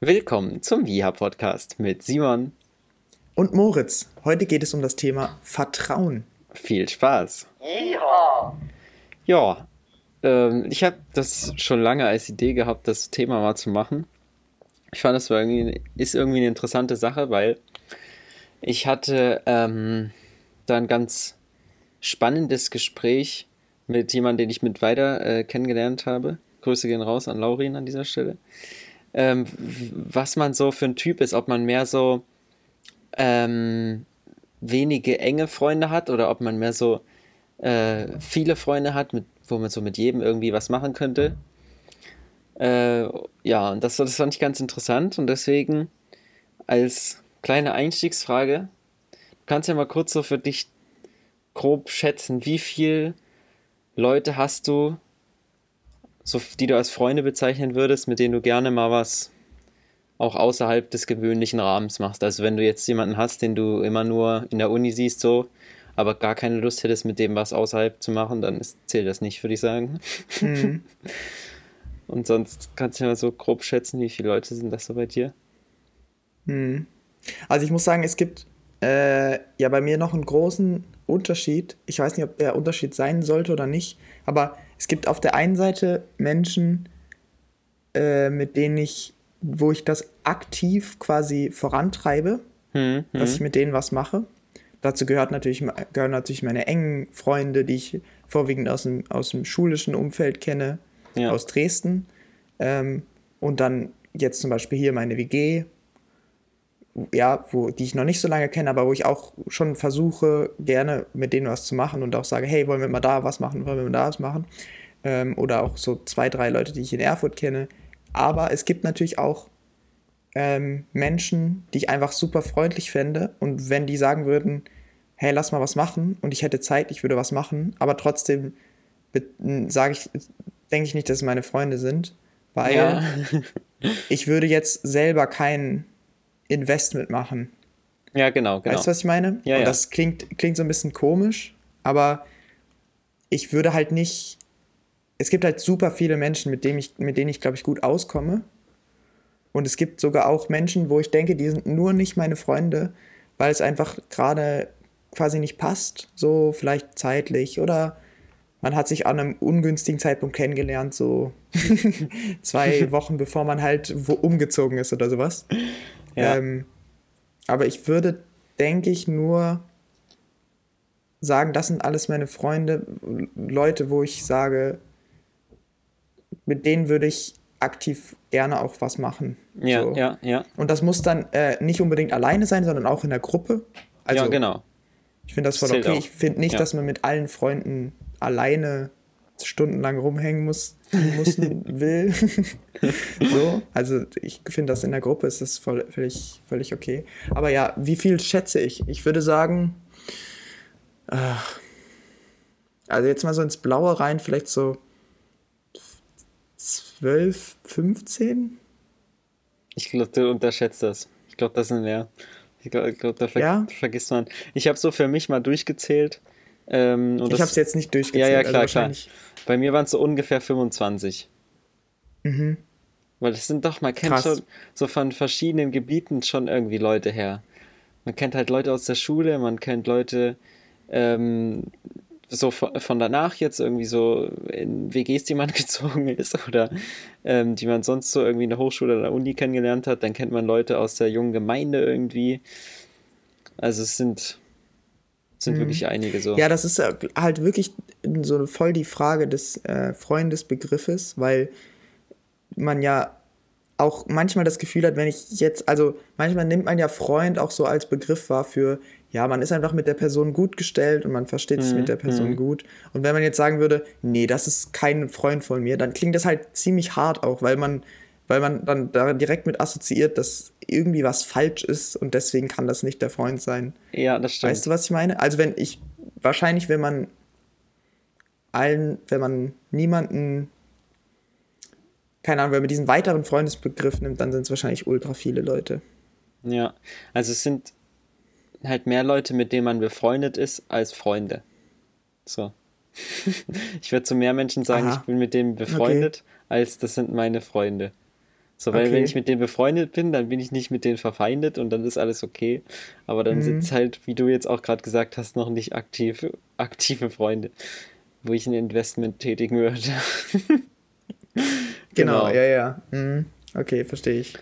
Willkommen zum Viha Podcast mit Simon und Moritz. Heute geht es um das Thema Vertrauen. Viel Spaß. Ja. Ja, ähm, ich habe das schon lange als Idee gehabt, das Thema mal zu machen. Ich fand, das war irgendwie, ist irgendwie eine interessante Sache, weil ich hatte ähm, da ein ganz spannendes Gespräch mit jemandem, den ich mit weiter äh, kennengelernt habe. Grüße gehen raus an Laurin an dieser Stelle. Ähm, was man so für ein Typ ist, ob man mehr so ähm, wenige enge Freunde hat oder ob man mehr so äh, viele Freunde hat, mit, wo man so mit jedem irgendwie was machen könnte. Äh, ja, und das, das fand ich ganz interessant und deswegen als kleine Einstiegsfrage, du kannst ja mal kurz so für dich grob schätzen, wie viele Leute hast du, so, die du als Freunde bezeichnen würdest, mit denen du gerne mal was auch außerhalb des gewöhnlichen Rahmens machst. Also wenn du jetzt jemanden hast, den du immer nur in der Uni siehst, so, aber gar keine Lust hättest, mit dem was außerhalb zu machen, dann ist, zählt das nicht, würde ich sagen. Mhm. Und sonst kannst du ja mal so grob schätzen, wie viele Leute sind das so bei dir? Mhm. Also ich muss sagen, es gibt äh, ja bei mir noch einen großen Unterschied. Ich weiß nicht, ob der Unterschied sein sollte oder nicht, aber es gibt auf der einen Seite Menschen, äh, mit denen ich, wo ich das aktiv quasi vorantreibe, hm, hm. dass ich mit denen was mache. Dazu gehört natürlich, gehören natürlich meine engen Freunde, die ich vorwiegend aus dem, aus dem schulischen Umfeld kenne, ja. aus Dresden. Ähm, und dann jetzt zum Beispiel hier meine WG, ja, wo, die ich noch nicht so lange kenne, aber wo ich auch schon versuche, gerne mit denen was zu machen und auch sage, hey, wollen wir mal da was machen, wollen wir mal da was machen. Ähm, oder auch so zwei, drei Leute, die ich in Erfurt kenne. Aber es gibt natürlich auch ähm, Menschen, die ich einfach super freundlich fände und wenn die sagen würden, hey, lass mal was machen und ich hätte Zeit, ich würde was machen, aber trotzdem sage ich, denke ich nicht, dass es meine Freunde sind, weil ja. ich würde jetzt selber keinen Investment machen. Ja, genau, genau. Weißt du, was ich meine? Ja, Und ja. das klingt, klingt so ein bisschen komisch, aber ich würde halt nicht. Es gibt halt super viele Menschen, mit denen ich, mit denen ich, glaube ich, gut auskomme. Und es gibt sogar auch Menschen, wo ich denke, die sind nur nicht meine Freunde, weil es einfach gerade quasi nicht passt, so vielleicht zeitlich oder man hat sich an einem ungünstigen Zeitpunkt kennengelernt, so zwei Wochen bevor man halt wo umgezogen ist oder sowas. Ja. Ähm, aber ich würde, denke ich, nur sagen, das sind alles meine Freunde, Leute, wo ich sage, mit denen würde ich aktiv gerne auch was machen. Ja, so. ja, ja. Und das muss dann äh, nicht unbedingt alleine sein, sondern auch in der Gruppe. Also, ja, genau. Ich finde das voll das okay. Auch. Ich finde nicht, ja. dass man mit allen Freunden alleine stundenlang rumhängen muss, müssen will. so, also ich finde das in der Gruppe ist das voll, völlig, völlig okay. Aber ja, wie viel schätze ich? Ich würde sagen, äh, also jetzt mal so ins Blaue rein, vielleicht so 12, 15? Ich glaube, du unterschätzt das. Ich glaube, das sind mehr. Ich glaube, glaub, da ver ja? vergisst man. Ich habe so für mich mal durchgezählt. Ähm, ich habe es jetzt nicht durchgezählt. Ja, ja, klar, also klar. Bei mir waren es so ungefähr 25. Mhm. Weil das sind doch, man kennt Krass. schon so von verschiedenen Gebieten schon irgendwie Leute her. Man kennt halt Leute aus der Schule, man kennt Leute ähm, so von, von, danach jetzt irgendwie so in WGs, die man gezogen ist oder ähm, die man sonst so irgendwie in der Hochschule oder Uni kennengelernt hat. Dann kennt man Leute aus der jungen Gemeinde irgendwie. Also es sind sind mhm. wirklich einige so. Ja, das ist halt wirklich so voll die Frage des äh, Freundesbegriffes, weil man ja auch manchmal das Gefühl hat, wenn ich jetzt, also manchmal nimmt man ja Freund auch so als Begriff wahr für, ja, man ist einfach mit der Person gut gestellt und man versteht sich mhm. mit der Person mhm. gut. Und wenn man jetzt sagen würde, nee, das ist kein Freund von mir, dann klingt das halt ziemlich hart auch, weil man weil man dann da direkt mit assoziiert, dass irgendwie was falsch ist und deswegen kann das nicht der Freund sein. Ja, das stimmt. Weißt du, was ich meine? Also wenn ich, wahrscheinlich, wenn man allen, wenn man niemanden, keine Ahnung, wenn man diesen weiteren Freundesbegriff nimmt, dann sind es wahrscheinlich ultra viele Leute. Ja, also es sind halt mehr Leute, mit denen man befreundet ist, als Freunde. So. ich würde zu mehr Menschen sagen, Aha. ich bin mit denen befreundet, okay. als das sind meine Freunde. So, weil okay. wenn ich mit denen befreundet bin, dann bin ich nicht mit denen verfeindet und dann ist alles okay. Aber dann mhm. sind es halt, wie du jetzt auch gerade gesagt hast, noch nicht aktiv, aktive Freunde, wo ich ein Investment tätigen würde. genau. genau, ja, ja. Mhm. Okay, verstehe ich.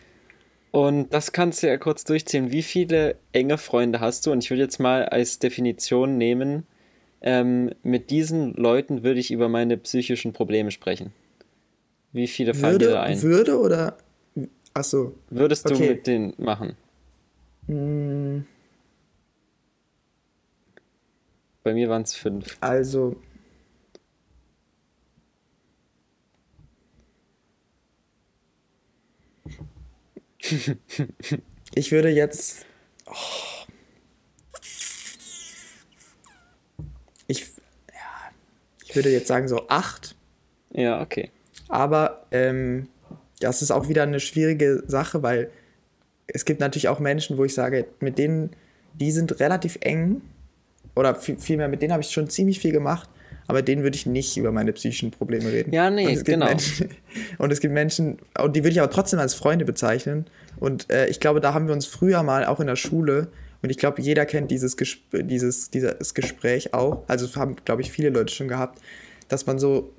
Und das kannst du ja kurz durchziehen. Wie viele enge Freunde hast du? Und ich würde jetzt mal als Definition nehmen, ähm, mit diesen Leuten würde ich über meine psychischen Probleme sprechen. Wie viele fallen würde, dir da ein? Würde oder Achso. Würdest du mit denen machen? Hm. Bei mir waren es fünf. Also. ich würde jetzt. Oh. Ich, ja, ich würde jetzt sagen so acht. Ja, okay. Aber ähm, das ist auch wieder eine schwierige Sache, weil es gibt natürlich auch Menschen, wo ich sage, mit denen, die sind relativ eng oder vielmehr mit denen habe ich schon ziemlich viel gemacht, aber denen würde ich nicht über meine psychischen Probleme reden. Ja, nee, genau. Menschen, und es gibt Menschen, und die würde ich aber trotzdem als Freunde bezeichnen. Und äh, ich glaube, da haben wir uns früher mal auch in der Schule, und ich glaube, jeder kennt dieses, Gesp dieses, dieses Gespräch auch, also haben, glaube ich, viele Leute schon gehabt, dass man so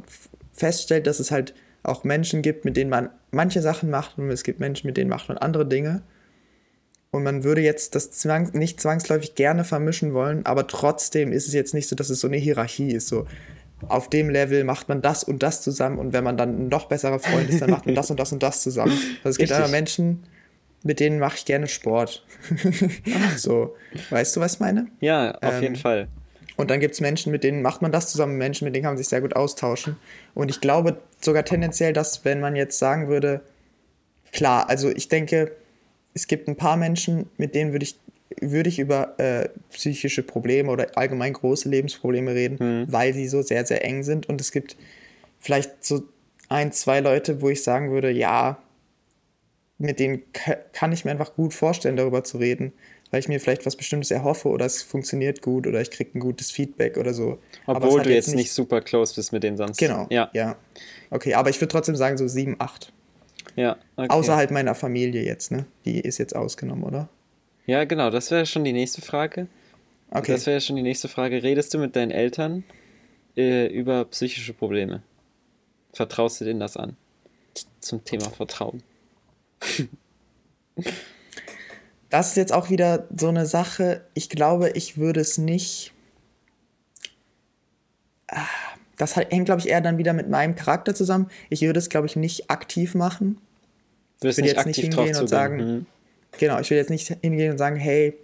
feststellt, dass es halt auch Menschen gibt, mit denen man manche Sachen macht und es gibt Menschen, mit denen macht man andere Dinge. Und man würde jetzt das zwang nicht zwangsläufig gerne vermischen wollen, aber trotzdem ist es jetzt nicht so, dass es so eine Hierarchie ist. So, auf dem Level macht man das und das zusammen und wenn man dann ein noch besserer Freund ist, dann macht man das und das und das zusammen. Also es gibt einfach Menschen, mit denen mache ich gerne Sport. so, weißt du, was ich meine? Ja, auf ähm, jeden Fall. Und dann gibt es Menschen, mit denen macht man das zusammen, Menschen, mit denen kann man sich sehr gut austauschen. Und ich glaube sogar tendenziell, dass wenn man jetzt sagen würde, klar, also ich denke, es gibt ein paar Menschen, mit denen würde ich, würde ich über äh, psychische Probleme oder allgemein große Lebensprobleme reden, mhm. weil sie so sehr, sehr eng sind. Und es gibt vielleicht so ein, zwei Leute, wo ich sagen würde, ja, mit denen kann ich mir einfach gut vorstellen, darüber zu reden weil ich mir vielleicht was Bestimmtes erhoffe oder es funktioniert gut oder ich kriege ein gutes Feedback oder so. Obwohl du jetzt nicht, nicht super close bist mit denen sonst. Genau. Ja. ja. Okay, aber ich würde trotzdem sagen so sieben, acht. Ja. Okay. Außerhalb meiner Familie jetzt, ne? Die ist jetzt ausgenommen, oder? Ja, genau. Das wäre schon die nächste Frage. Okay. Das wäre schon die nächste Frage. Redest du mit deinen Eltern äh, über psychische Probleme? Vertraust du denen das an? Zum Thema Vertrauen. das ist jetzt auch wieder so eine Sache. Ich glaube, ich würde es nicht. Ah, das hängt, glaube ich, eher dann wieder mit meinem Charakter zusammen. Ich würde es, glaube ich, nicht aktiv machen. Du ich würde jetzt nicht hingehen und sagen, mhm. genau, ich würde jetzt nicht hingehen und sagen, hey,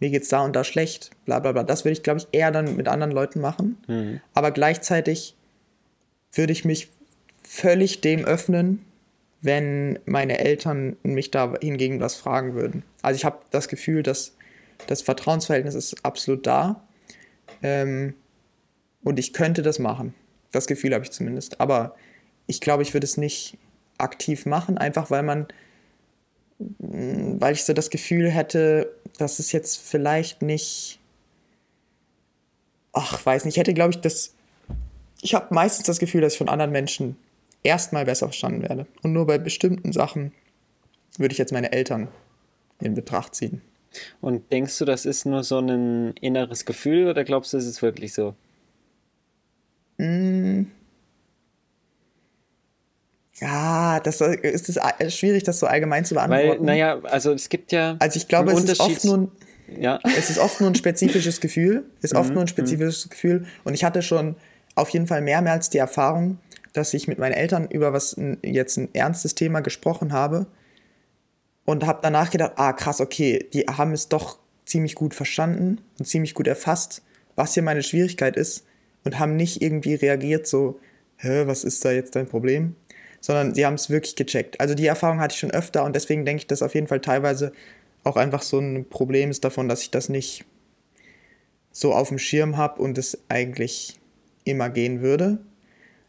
mir geht's da und da schlecht, bla bla bla. Das würde ich, glaube ich, eher dann mit anderen Leuten machen. Mhm. Aber gleichzeitig würde ich mich völlig dem öffnen, wenn meine Eltern mich da hingegen was fragen würden. Also ich habe das Gefühl, dass das Vertrauensverhältnis ist absolut da. Ähm, und ich könnte das machen. Das Gefühl habe ich zumindest. Aber ich glaube, ich würde es nicht aktiv machen, einfach weil man, mm, weil ich so das Gefühl hätte, dass es jetzt vielleicht nicht, ach, weiß nicht, ich hätte, glaube ich, das, ich habe meistens das Gefühl, dass ich von anderen Menschen erstmal besser verstanden werde. Und nur bei bestimmten Sachen würde ich jetzt meine Eltern in Betracht ziehen. Und denkst du, das ist nur so ein inneres Gefühl oder glaubst du, es ist wirklich so? Mm. Ja, das ist es schwierig, das so allgemein zu beantworten. Weil, naja, also es gibt ja. Also ich glaube, es ist oft nur ein, ja. es ist oft nur ein spezifisches Gefühl. Es ist oft mhm, nur ein spezifisches Gefühl. Und ich hatte schon auf jeden Fall mehrmals die Erfahrung, dass ich mit meinen Eltern über was jetzt ein ernstes Thema gesprochen habe und habe danach gedacht, ah krass, okay, die haben es doch ziemlich gut verstanden und ziemlich gut erfasst, was hier meine Schwierigkeit ist und haben nicht irgendwie reagiert so, hä, was ist da jetzt dein Problem? Sondern sie haben es wirklich gecheckt. Also die Erfahrung hatte ich schon öfter und deswegen denke ich, dass auf jeden Fall teilweise auch einfach so ein Problem ist davon, dass ich das nicht so auf dem Schirm habe und es eigentlich immer gehen würde.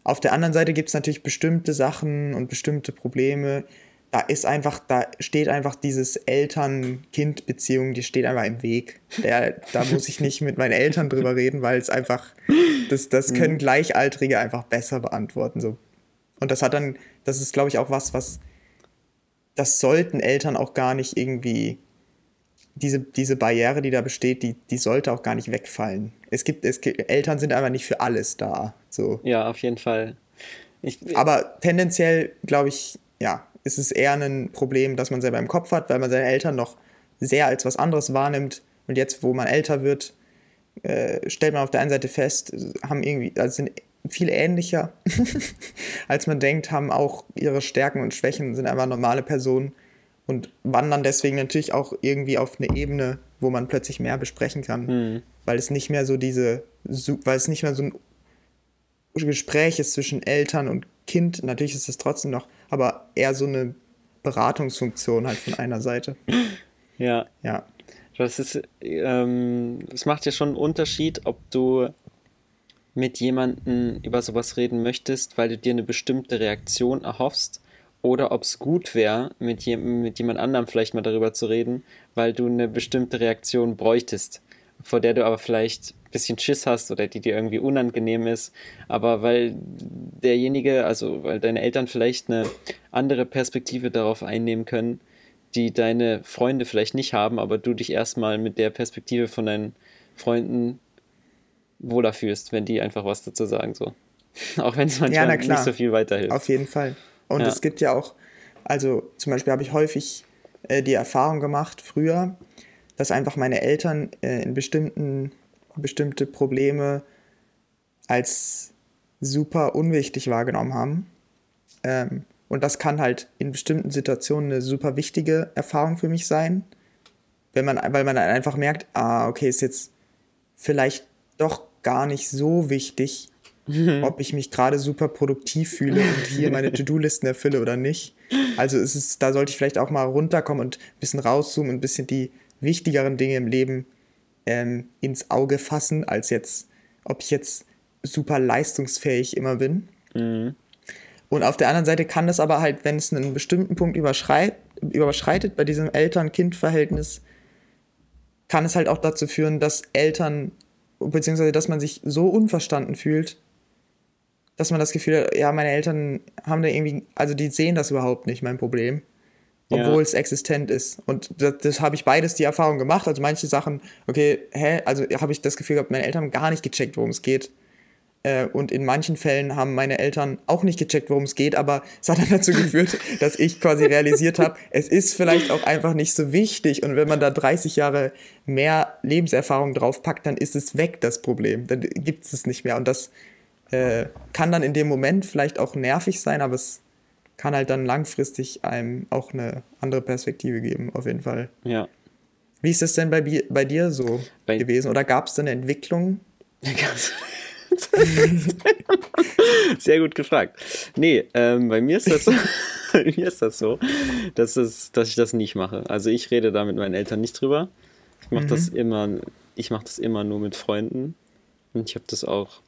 Auf der anderen Seite gibt es natürlich bestimmte Sachen und bestimmte Probleme. Da ist einfach, da steht einfach dieses Eltern-Kind-Beziehung, die steht einfach im Weg. Der, da muss ich nicht mit meinen Eltern drüber reden, weil es einfach, das, das können mhm. Gleichaltrige einfach besser beantworten. So. Und das hat dann, das ist, glaube ich, auch was, was das sollten Eltern auch gar nicht irgendwie, diese, diese Barriere, die da besteht, die, die sollte auch gar nicht wegfallen. Es gibt, es gibt, Eltern sind einfach nicht für alles da. So. Ja, auf jeden Fall. Ich, Aber tendenziell, glaube ich, ja, ist es eher ein Problem, das man selber im Kopf hat, weil man seine Eltern noch sehr als was anderes wahrnimmt. Und jetzt, wo man älter wird, äh, stellt man auf der einen Seite fest, haben irgendwie, also sind viel ähnlicher, als man denkt, haben auch ihre Stärken und Schwächen, sind einfach normale Personen und wandern deswegen natürlich auch irgendwie auf eine Ebene, wo man plötzlich mehr besprechen kann, mhm. weil es nicht mehr so diese, weil es nicht mehr so ein Gespräch ist zwischen Eltern und Kind, natürlich ist es trotzdem noch, aber eher so eine Beratungsfunktion halt von einer Seite. Ja. Ja. Das ist, ähm, es macht ja schon einen Unterschied, ob du mit jemandem über sowas reden möchtest, weil du dir eine bestimmte Reaktion erhoffst, oder ob es gut wäre, mit, je, mit jemand anderem vielleicht mal darüber zu reden, weil du eine bestimmte Reaktion bräuchtest, vor der du aber vielleicht ein bisschen Schiss hast oder die dir irgendwie unangenehm ist, aber weil derjenige, also weil deine Eltern vielleicht eine andere Perspektive darauf einnehmen können, die deine Freunde vielleicht nicht haben, aber du dich erstmal mit der Perspektive von deinen Freunden wohler fühlst, wenn die einfach was dazu sagen, so. Auch wenn es manchmal ja, nicht so viel weiterhilft. Auf jeden Fall. Und ja. es gibt ja auch, also zum Beispiel habe ich häufig äh, die Erfahrung gemacht, früher, dass einfach meine Eltern äh, in bestimmten, bestimmte Probleme als super unwichtig wahrgenommen haben. Ähm, und das kann halt in bestimmten Situationen eine super wichtige Erfahrung für mich sein, wenn man, weil man dann einfach merkt, ah, okay, ist jetzt vielleicht doch gar nicht so wichtig, mhm. ob ich mich gerade super produktiv fühle und hier meine To-Do-Listen erfülle oder nicht. Also ist es, da sollte ich vielleicht auch mal runterkommen und ein bisschen rauszoomen und ein bisschen die wichtigeren Dinge im Leben ähm, ins Auge fassen, als jetzt, ob ich jetzt super leistungsfähig immer bin. Mhm. Und auf der anderen Seite kann das aber halt, wenn es einen bestimmten Punkt überschreit, überschreitet bei diesem Eltern-Kind-Verhältnis, kann es halt auch dazu führen, dass Eltern beziehungsweise dass man sich so unverstanden fühlt, dass man das Gefühl hat, ja, meine Eltern haben da irgendwie, also die sehen das überhaupt nicht, mein Problem, obwohl ja. es existent ist. Und das, das habe ich beides die Erfahrung gemacht. Also manche Sachen, okay, hä, also habe ich das Gefühl gehabt, meine Eltern haben gar nicht gecheckt, worum es geht. Äh, und in manchen Fällen haben meine Eltern auch nicht gecheckt, worum es geht, aber es hat dann dazu geführt, dass ich quasi realisiert habe, es ist vielleicht auch einfach nicht so wichtig. Und wenn man da 30 Jahre mehr Lebenserfahrung draufpackt, dann ist es weg, das Problem. Dann gibt es es nicht mehr. Und das äh, kann dann in dem Moment vielleicht auch nervig sein, aber es kann halt dann langfristig einem auch eine andere Perspektive geben, auf jeden Fall. Ja. Wie ist das denn bei, bei dir so bei gewesen? Oder gab es da eine Entwicklung? Sehr gut gefragt. Nee, ähm, bei mir ist das so, bei mir ist das so, dass, es, dass ich das nicht mache. Also ich rede da mit meinen Eltern nicht drüber. Ich mache mhm. das immer, ich mache das immer nur mit Freunden. Und ich habe das auch,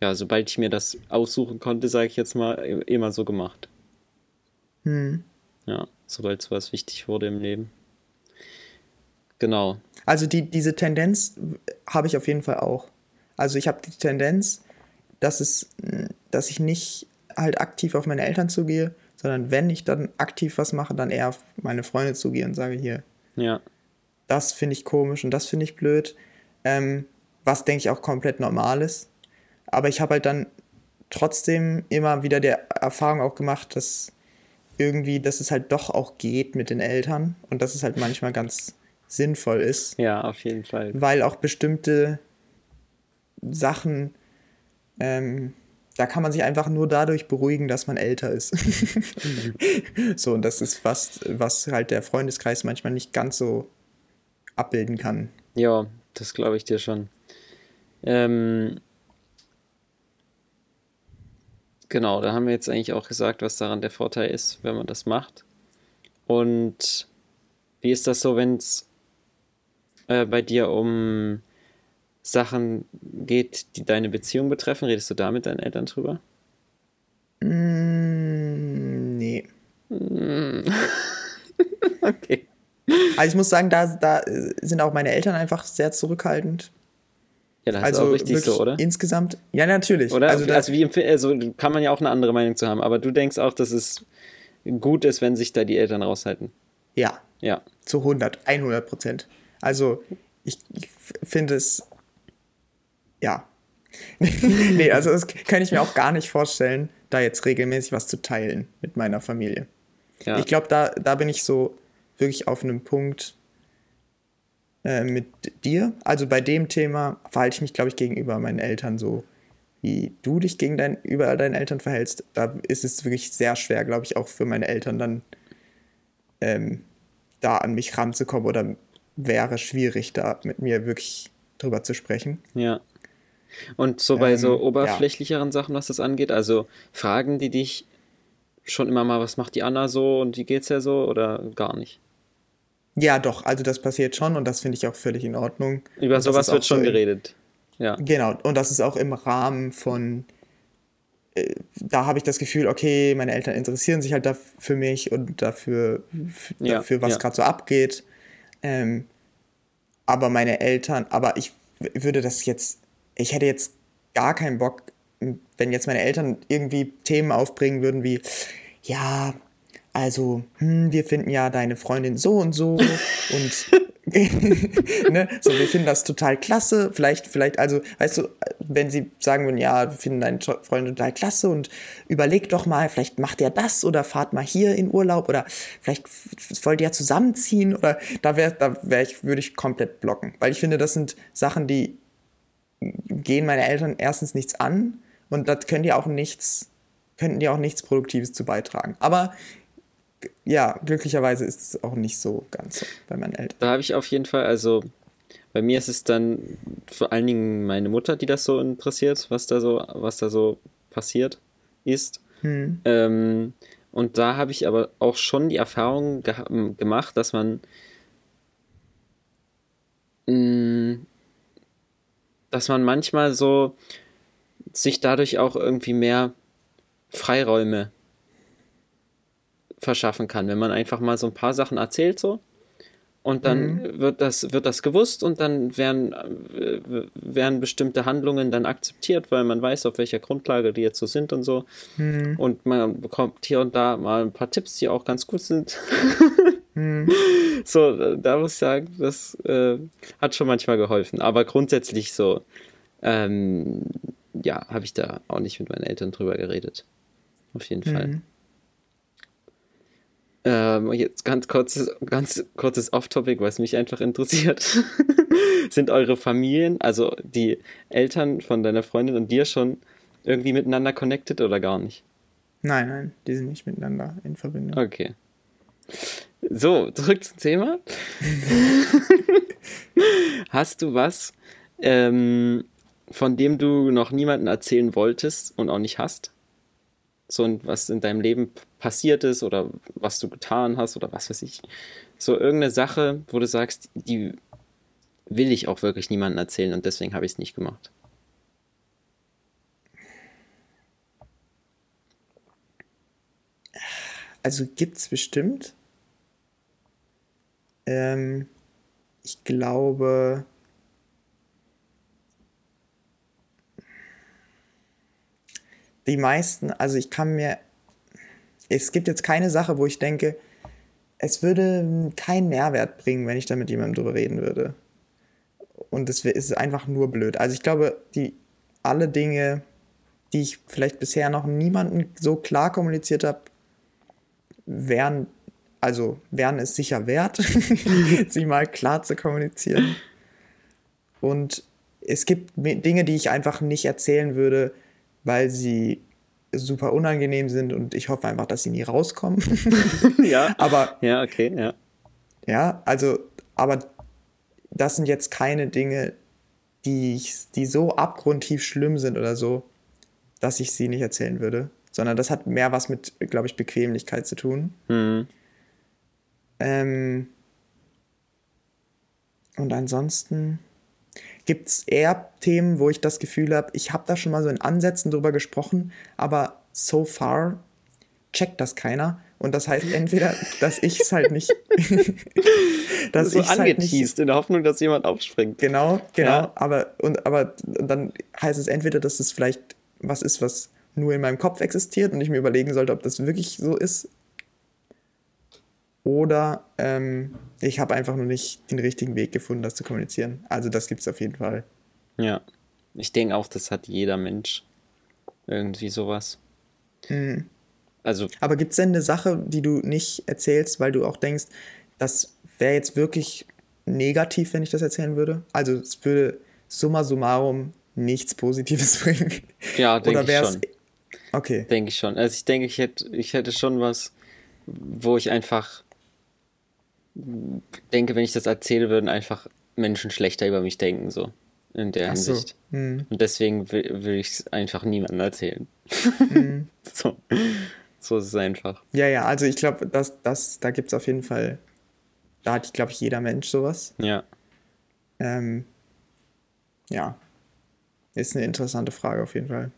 ja, sobald ich mir das aussuchen konnte, sage ich jetzt mal, immer so gemacht. Mhm. Ja, sobald sowas wichtig wurde im Leben. Genau. Also die, diese Tendenz habe ich auf jeden Fall auch. Also ich habe die Tendenz, dass es, dass ich nicht halt aktiv auf meine Eltern zugehe, sondern wenn ich dann aktiv was mache, dann eher auf meine Freunde zugehe und sage hier, ja. das finde ich komisch und das finde ich blöd. Ähm, was denke ich auch komplett normal ist. Aber ich habe halt dann trotzdem immer wieder der Erfahrung auch gemacht, dass irgendwie, dass es halt doch auch geht mit den Eltern und dass es halt manchmal ganz sinnvoll ist. Ja, auf jeden Fall. Weil auch bestimmte Sachen, ähm, da kann man sich einfach nur dadurch beruhigen, dass man älter ist. so, und das ist was, was halt der Freundeskreis manchmal nicht ganz so abbilden kann. Ja, das glaube ich dir schon. Ähm, genau, da haben wir jetzt eigentlich auch gesagt, was daran der Vorteil ist, wenn man das macht. Und wie ist das so, wenn es äh, bei dir um Sachen geht, die deine Beziehung betreffen? Redest du da mit deinen Eltern drüber? Mm, nee. Mm. okay. Also ich muss sagen, da, da sind auch meine Eltern einfach sehr zurückhaltend. Ja, das also ist auch richtig so, oder? Insgesamt, ja, natürlich. Oder? Also, also wie also kann man ja auch eine andere Meinung zu haben, aber du denkst auch, dass es gut ist, wenn sich da die Eltern raushalten. Ja. Ja. Zu 100, 100 Prozent. Also, ich, ich finde es, ja. nee, also das kann ich mir auch gar nicht vorstellen, da jetzt regelmäßig was zu teilen mit meiner Familie. Ja. Ich glaube, da, da bin ich so wirklich auf einem Punkt äh, mit dir. Also bei dem Thema verhalte ich mich, glaube ich, gegenüber meinen Eltern so, wie du dich gegenüber deinen Eltern verhältst. Da ist es wirklich sehr schwer, glaube ich, auch für meine Eltern dann ähm, da an mich ranzukommen oder wäre schwierig, da mit mir wirklich drüber zu sprechen. Ja. Und so bei ähm, so oberflächlicheren ja. Sachen, was das angeht, also Fragen, die dich schon immer mal, was macht die Anna so und wie geht's ja so oder gar nicht? Ja, doch, also das passiert schon und das finde ich auch völlig in Ordnung. Über sowas wird schon geredet. Ja. Genau, und das ist auch im Rahmen von, äh, da habe ich das Gefühl, okay, meine Eltern interessieren sich halt da für mich und dafür, ja, dafür was ja. gerade so abgeht. Ähm, aber meine Eltern, aber ich würde das jetzt, ich hätte jetzt gar keinen Bock, wenn jetzt meine Eltern irgendwie Themen aufbringen würden wie, ja, also, hm, wir finden ja deine Freundin so und so und ne? so, wir finden das total klasse. Vielleicht, vielleicht, also, weißt du, wenn sie sagen würden, ja, wir finden deine Freundin total klasse und überleg doch mal, vielleicht macht er das oder fahrt mal hier in Urlaub oder vielleicht wollt ihr ja zusammenziehen oder da wäre, da wäre ich, würde ich komplett blocken. Weil ich finde, das sind Sachen, die gehen meine Eltern erstens nichts an und das können die auch nichts, könnten die auch nichts Produktives zu beitragen. Aber ja, glücklicherweise ist es auch nicht so ganz so bei meinen Eltern. Da habe ich auf jeden Fall, also bei mir ist es dann vor allen Dingen meine Mutter, die das so interessiert, was da so, was da so passiert ist. Hm. Ähm, und da habe ich aber auch schon die Erfahrung ge gemacht, dass man mh, mm, dass man manchmal so sich dadurch auch irgendwie mehr Freiräume verschaffen kann, wenn man einfach mal so ein paar Sachen erzählt so und dann mhm. wird das wird das gewusst und dann werden äh, werden bestimmte Handlungen dann akzeptiert, weil man weiß, auf welcher Grundlage die jetzt so sind und so mhm. und man bekommt hier und da mal ein paar Tipps, die auch ganz gut sind. mhm. So, da muss ich sagen, das äh, hat schon manchmal geholfen, aber grundsätzlich so ähm, ja, habe ich da auch nicht mit meinen Eltern drüber geredet. Auf jeden Fall. Ähm, jetzt ganz kurzes, ganz kurzes Off-Topic, was mich einfach interessiert. Sind eure Familien, also die Eltern von deiner Freundin und dir schon irgendwie miteinander connected oder gar nicht? Nein, nein, die sind nicht miteinander in Verbindung. Okay. So, zurück zum Thema. Hast du was, ähm, von dem du noch niemanden erzählen wolltest und auch nicht hast? So was in deinem Leben passiert ist oder was du getan hast oder was weiß ich. So irgendeine Sache, wo du sagst, die will ich auch wirklich niemandem erzählen und deswegen habe ich es nicht gemacht. Also gibt es bestimmt. Ähm, ich glaube, die meisten, also ich kann mir, es gibt jetzt keine Sache, wo ich denke, es würde keinen Mehrwert bringen, wenn ich da mit jemandem drüber reden würde. Und es ist einfach nur blöd. Also ich glaube, die alle Dinge, die ich vielleicht bisher noch niemandem so klar kommuniziert habe, wären, also wären es sicher wert, sie mal klar zu kommunizieren. Und es gibt Dinge, die ich einfach nicht erzählen würde, weil sie super unangenehm sind und ich hoffe einfach, dass sie nie rauskommen. ja. Aber. Ja, okay, ja. Ja, also, aber das sind jetzt keine Dinge, die, ich, die so abgrundtief schlimm sind oder so, dass ich sie nicht erzählen würde. Sondern das hat mehr was mit, glaube ich, Bequemlichkeit zu tun. Mhm. Ähm, und ansonsten gibt es eher Themen, wo ich das Gefühl habe, ich habe da schon mal so in Ansätzen drüber gesprochen, aber so far checkt das keiner. Und das heißt entweder, dass ich es halt nicht. dass so ich halt nicht, in der Hoffnung, dass jemand aufspringt. Genau, genau. Ja. Aber, und, aber dann heißt es entweder, dass es vielleicht was ist, was nur in meinem Kopf existiert und ich mir überlegen sollte, ob das wirklich so ist. Oder ähm, ich habe einfach nur nicht den richtigen Weg gefunden, das zu kommunizieren. Also das gibt es auf jeden Fall. Ja, ich denke auch, das hat jeder Mensch irgendwie sowas. Mhm. Also, Aber gibt es denn eine Sache, die du nicht erzählst, weil du auch denkst, das wäre jetzt wirklich negativ, wenn ich das erzählen würde? Also es würde summa summarum nichts Positives bringen. Ja, denke ich schon. Okay. Denke ich schon. Also ich denke, ich hätte, ich hätte schon was, wo ich einfach denke, wenn ich das erzähle, würden einfach Menschen schlechter über mich denken, so in der Ach Hinsicht. So. Hm. Und deswegen will, will ich es einfach niemandem erzählen. Hm. so. so ist es einfach. Ja, ja, also ich glaube, das, das, da gibt es auf jeden Fall, da hat, glaube ich, jeder Mensch sowas. Ja. Ähm, ja. Ist eine interessante Frage auf jeden Fall.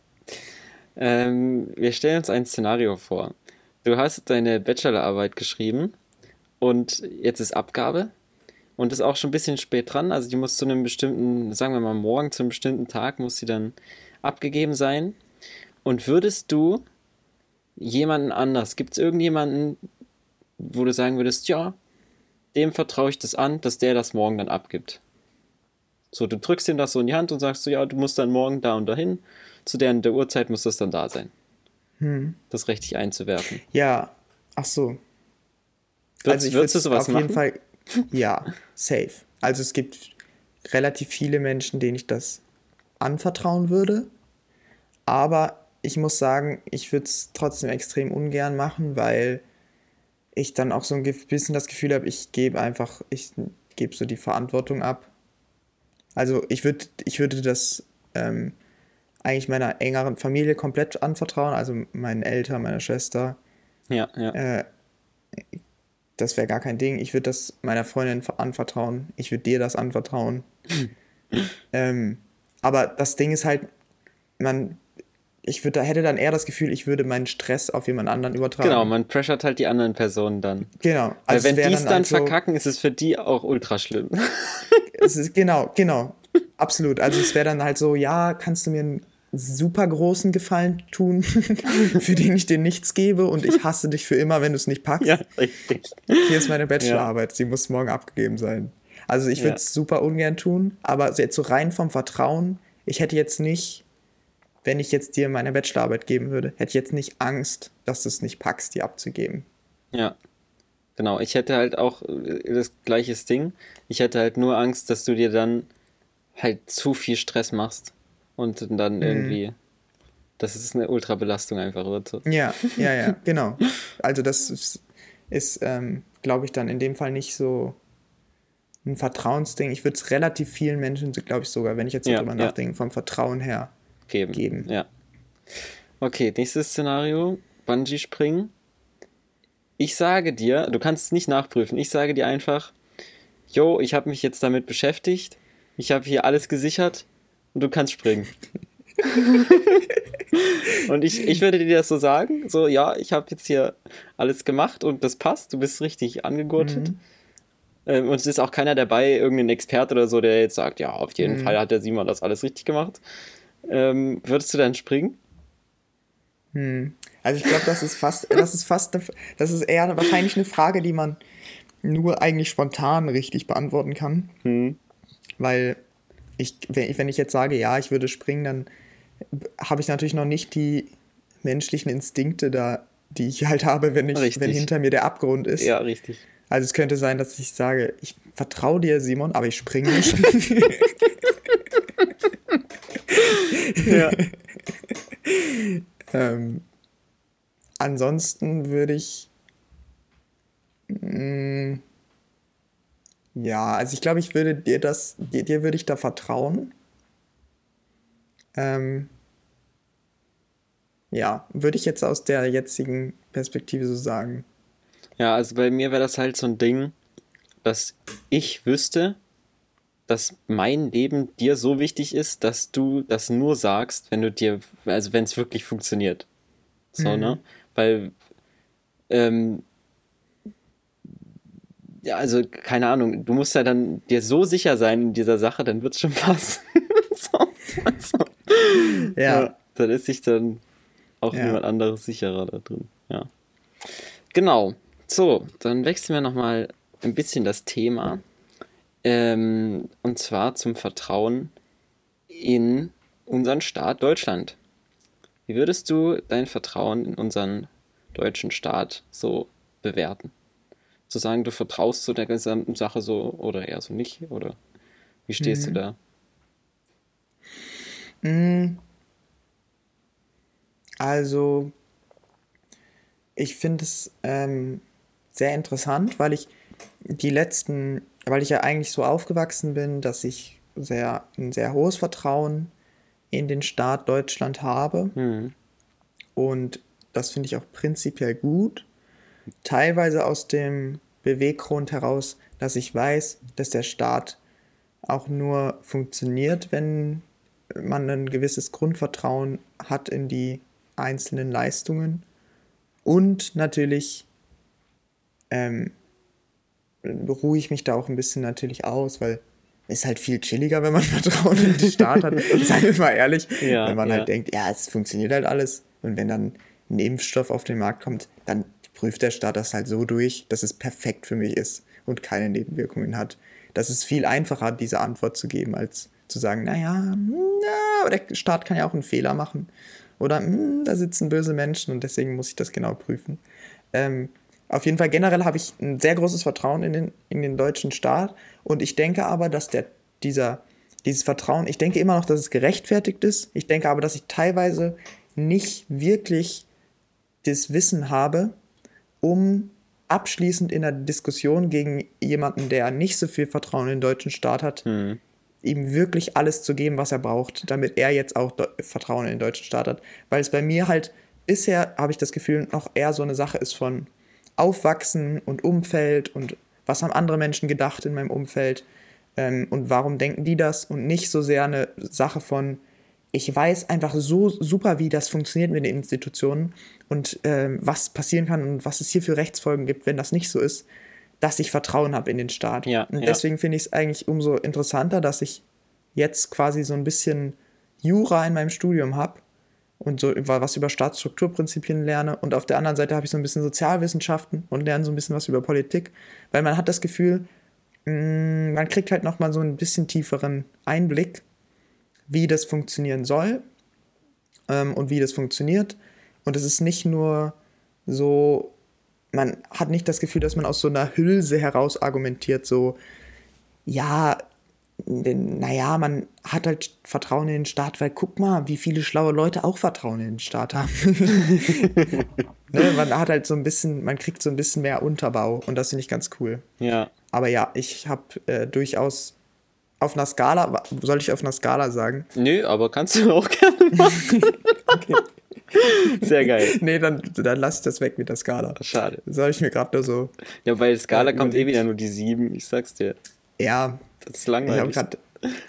Ähm, wir stellen uns ein Szenario vor. Du hast deine Bachelorarbeit geschrieben und jetzt ist Abgabe und ist auch schon ein bisschen spät dran. Also die muss zu einem bestimmten, sagen wir mal morgen, zu einem bestimmten Tag muss sie dann abgegeben sein. Und würdest du jemanden anders, gibt es irgendjemanden, wo du sagen würdest, ja, dem vertraue ich das an, dass der das morgen dann abgibt? So, du drückst ihm das so in die Hand und sagst so, ja, du musst dann morgen da und dahin. Zu der, der Uhrzeit muss das dann da sein. Hm. Das richtig einzuwerfen. Ja, ach so. Also ich du sowas auf machen? jeden Fall, ja, safe. Also es gibt relativ viele Menschen, denen ich das anvertrauen würde. Aber ich muss sagen, ich würde es trotzdem extrem ungern machen, weil ich dann auch so ein bisschen das Gefühl habe, ich gebe einfach, ich gebe so die Verantwortung ab. Also ich würde, ich würde das ähm, eigentlich meiner engeren Familie komplett anvertrauen, also meinen Eltern, meiner Schwester. Ja, ja. Äh, das wäre gar kein Ding. Ich würde das meiner Freundin anvertrauen. Ich würde dir das anvertrauen. ähm, aber das Ding ist halt, man, ich würde, hätte dann eher das Gefühl, ich würde meinen Stress auf jemand anderen übertragen. Genau, man pressert halt die anderen Personen dann. Genau. Also Weil wenn die es dann, dann also, verkacken, ist es für die auch ultra schlimm. es ist, genau, genau. Absolut. Also es wäre dann halt so, ja, kannst du mir einen super großen Gefallen tun, für den ich dir nichts gebe und ich hasse dich für immer, wenn du es nicht packst. Ja, richtig. Hier ist meine Bachelorarbeit, ja. sie muss morgen abgegeben sein. Also ich würde es ja. super ungern tun, aber jetzt so rein vom Vertrauen, ich hätte jetzt nicht, wenn ich jetzt dir meine Bachelorarbeit geben würde, hätte ich jetzt nicht Angst, dass du es nicht packst, die abzugeben. Ja. Genau, ich hätte halt auch äh, das gleiche Ding. Ich hätte halt nur Angst, dass du dir dann halt zu viel Stress machst und dann mhm. irgendwie, dass es eine Ultrabelastung einfach wird. Ja, ja, ja, genau. Also das ist, ist ähm, glaube ich, dann in dem Fall nicht so ein Vertrauensding. Ich würde es relativ vielen Menschen, glaube ich sogar, wenn ich jetzt ja, drüber ja. nachdenke, vom Vertrauen her geben. geben. Ja. Okay, nächstes Szenario, Bungee springen. Ich sage dir, du kannst es nicht nachprüfen, ich sage dir einfach, yo, ich habe mich jetzt damit beschäftigt, ich habe hier alles gesichert, und du kannst springen. und ich, ich würde dir das so sagen, so ja, ich habe jetzt hier alles gemacht und das passt, du bist richtig angegurtet. Mhm. Ähm, und es ist auch keiner dabei, irgendein Experte oder so, der jetzt sagt, ja, auf jeden mhm. Fall hat der Simon das alles richtig gemacht. Ähm, würdest du dann springen? Hm. Also ich glaube, das ist fast, das ist fast, eine, das ist eher wahrscheinlich eine Frage, die man nur eigentlich spontan richtig beantworten kann. Hm. Weil ich, wenn ich jetzt sage, ja, ich würde springen, dann habe ich natürlich noch nicht die menschlichen Instinkte da, die ich halt habe, wenn, ich, wenn hinter mir der Abgrund ist. Ja, richtig. Also es könnte sein, dass ich sage, ich vertraue dir, Simon, aber ich springe nicht. ja. ähm, ansonsten würde ich mh, mm, ja, also ich glaube, ich würde dir das, dir, dir würde ich da vertrauen. Ähm, ja, würde ich jetzt aus der jetzigen Perspektive so sagen. Ja, also bei mir wäre das halt so ein Ding, dass ich wüsste, dass mein Leben dir so wichtig ist, dass du das nur sagst, wenn du dir, also wenn es wirklich funktioniert. So, mhm. ne? Weil ähm, ja, also keine Ahnung, du musst ja dann dir so sicher sein in dieser Sache, dann wird es schon passen. so, also, ja. ja. Dann ist sich dann auch ja. jemand anderes sicherer da drin. Ja. Genau. So, dann wechseln wir nochmal ein bisschen das Thema. Ähm, und zwar zum Vertrauen in unseren Staat Deutschland. Wie würdest du dein Vertrauen in unseren deutschen Staat so bewerten? Zu sagen, du vertraust zu der gesamten Sache so oder eher so nicht? Oder wie stehst mhm. du da? Mhm. Also, ich finde es ähm, sehr interessant, weil ich die letzten, weil ich ja eigentlich so aufgewachsen bin, dass ich sehr, ein sehr hohes Vertrauen in den Staat Deutschland habe. Mhm. Und das finde ich auch prinzipiell gut. Teilweise aus dem Beweggrund heraus, dass ich weiß, dass der Staat auch nur funktioniert, wenn man ein gewisses Grundvertrauen hat in die einzelnen Leistungen. Und natürlich ähm, beruhe ich mich da auch ein bisschen natürlich aus, weil es ist halt viel chilliger, wenn man Vertrauen in den Staat hat. Seien wir mal ehrlich. Ja, wenn man ja. halt denkt, ja, es funktioniert halt alles. Und wenn dann ein Impfstoff auf den Markt kommt, dann prüft der Staat das halt so durch, dass es perfekt für mich ist und keine Nebenwirkungen hat. Das ist viel einfacher, diese Antwort zu geben, als zu sagen, naja, na, der Staat kann ja auch einen Fehler machen. Oder hm, da sitzen böse Menschen und deswegen muss ich das genau prüfen. Ähm, auf jeden Fall generell habe ich ein sehr großes Vertrauen in den, in den deutschen Staat und ich denke aber, dass der, dieser, dieses Vertrauen, ich denke immer noch, dass es gerechtfertigt ist. Ich denke aber, dass ich teilweise nicht wirklich das Wissen habe, um abschließend in der Diskussion gegen jemanden, der nicht so viel Vertrauen in den deutschen Staat hat, mhm ihm wirklich alles zu geben, was er braucht, damit er jetzt auch Vertrauen in den deutschen Staat hat. Weil es bei mir halt bisher, habe ich das Gefühl, noch eher so eine Sache ist von Aufwachsen und Umfeld und was haben andere Menschen gedacht in meinem Umfeld ähm, und warum denken die das und nicht so sehr eine Sache von, ich weiß einfach so super, wie das funktioniert mit den Institutionen und ähm, was passieren kann und was es hier für Rechtsfolgen gibt, wenn das nicht so ist dass ich Vertrauen habe in den Staat. Ja, und deswegen ja. finde ich es eigentlich umso interessanter, dass ich jetzt quasi so ein bisschen Jura in meinem Studium habe und so was über Staatsstrukturprinzipien lerne. Und auf der anderen Seite habe ich so ein bisschen Sozialwissenschaften und lerne so ein bisschen was über Politik, weil man hat das Gefühl, mm, man kriegt halt nochmal so ein bisschen tieferen Einblick, wie das funktionieren soll ähm, und wie das funktioniert. Und es ist nicht nur so man hat nicht das Gefühl, dass man aus so einer Hülse heraus argumentiert, so, ja, naja, man hat halt Vertrauen in den Staat, weil guck mal, wie viele schlaue Leute auch Vertrauen in den Staat haben. ne, man hat halt so ein bisschen, man kriegt so ein bisschen mehr Unterbau und das finde ich ganz cool. Ja. Aber ja, ich habe äh, durchaus auf einer Skala, soll ich auf einer Skala sagen? Nö, aber kannst du auch gerne machen. okay. Sehr geil. nee, dann, dann lass ich das weg mit der Skala. Schade. Soll ich mir gerade nur so. Ja, bei der Skala kommt eh wieder nur die 7, ich sag's dir. Ja. Das ist langweilig. Ich grad,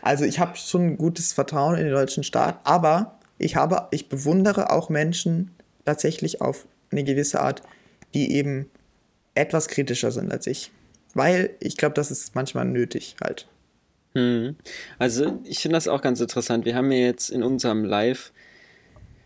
also ich habe schon ein gutes Vertrauen in den deutschen Staat, aber ich habe, ich bewundere auch Menschen tatsächlich auf eine gewisse Art, die eben etwas kritischer sind als ich. Weil ich glaube, das ist manchmal nötig halt. Hm. Also ich finde das auch ganz interessant. Wir haben ja jetzt in unserem Live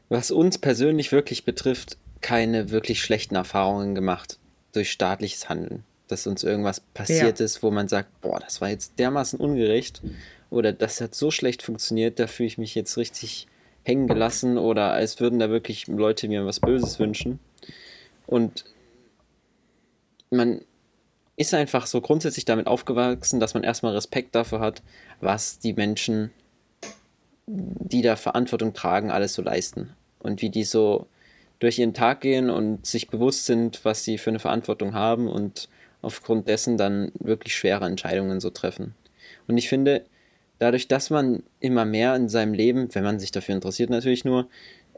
was uns persönlich wirklich betrifft, keine wirklich schlechten Erfahrungen gemacht durch staatliches Handeln. Dass uns irgendwas passiert ja. ist, wo man sagt, boah, das war jetzt dermaßen ungerecht oder das hat so schlecht funktioniert, da fühle ich mich jetzt richtig hängen gelassen oder als würden da wirklich Leute mir was Böses wünschen. Und man ist einfach so grundsätzlich damit aufgewachsen, dass man erstmal Respekt dafür hat, was die Menschen die da Verantwortung tragen, alles so leisten. Und wie die so durch ihren Tag gehen und sich bewusst sind, was sie für eine Verantwortung haben und aufgrund dessen dann wirklich schwere Entscheidungen so treffen. Und ich finde, dadurch, dass man immer mehr in seinem Leben, wenn man sich dafür interessiert natürlich nur,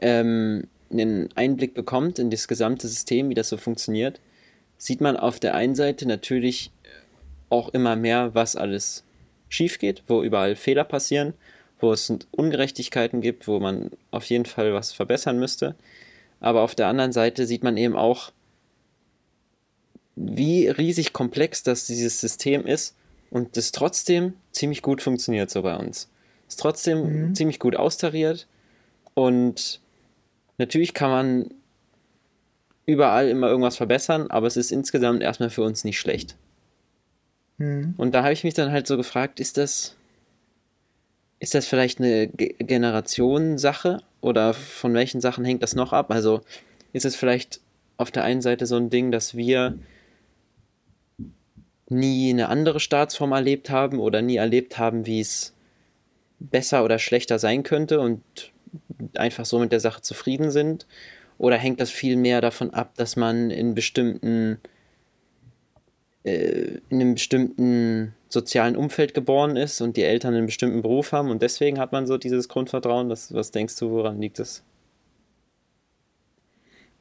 ähm, einen Einblick bekommt in das gesamte System, wie das so funktioniert, sieht man auf der einen Seite natürlich auch immer mehr, was alles schief geht, wo überall Fehler passieren wo es Ungerechtigkeiten gibt, wo man auf jeden Fall was verbessern müsste. Aber auf der anderen Seite sieht man eben auch, wie riesig komplex das dieses System ist und das trotzdem ziemlich gut funktioniert so bei uns. Es Ist trotzdem mhm. ziemlich gut austariert und natürlich kann man überall immer irgendwas verbessern, aber es ist insgesamt erstmal für uns nicht schlecht. Mhm. Und da habe ich mich dann halt so gefragt, ist das, ist das vielleicht eine Ge Generationensache oder von welchen Sachen hängt das noch ab? Also ist es vielleicht auf der einen Seite so ein Ding, dass wir nie eine andere Staatsform erlebt haben oder nie erlebt haben, wie es besser oder schlechter sein könnte und einfach so mit der Sache zufrieden sind? Oder hängt das viel mehr davon ab, dass man in bestimmten äh, in einem bestimmten sozialen Umfeld geboren ist und die Eltern einen bestimmten Beruf haben und deswegen hat man so dieses Grundvertrauen? Was, was denkst du, woran liegt es?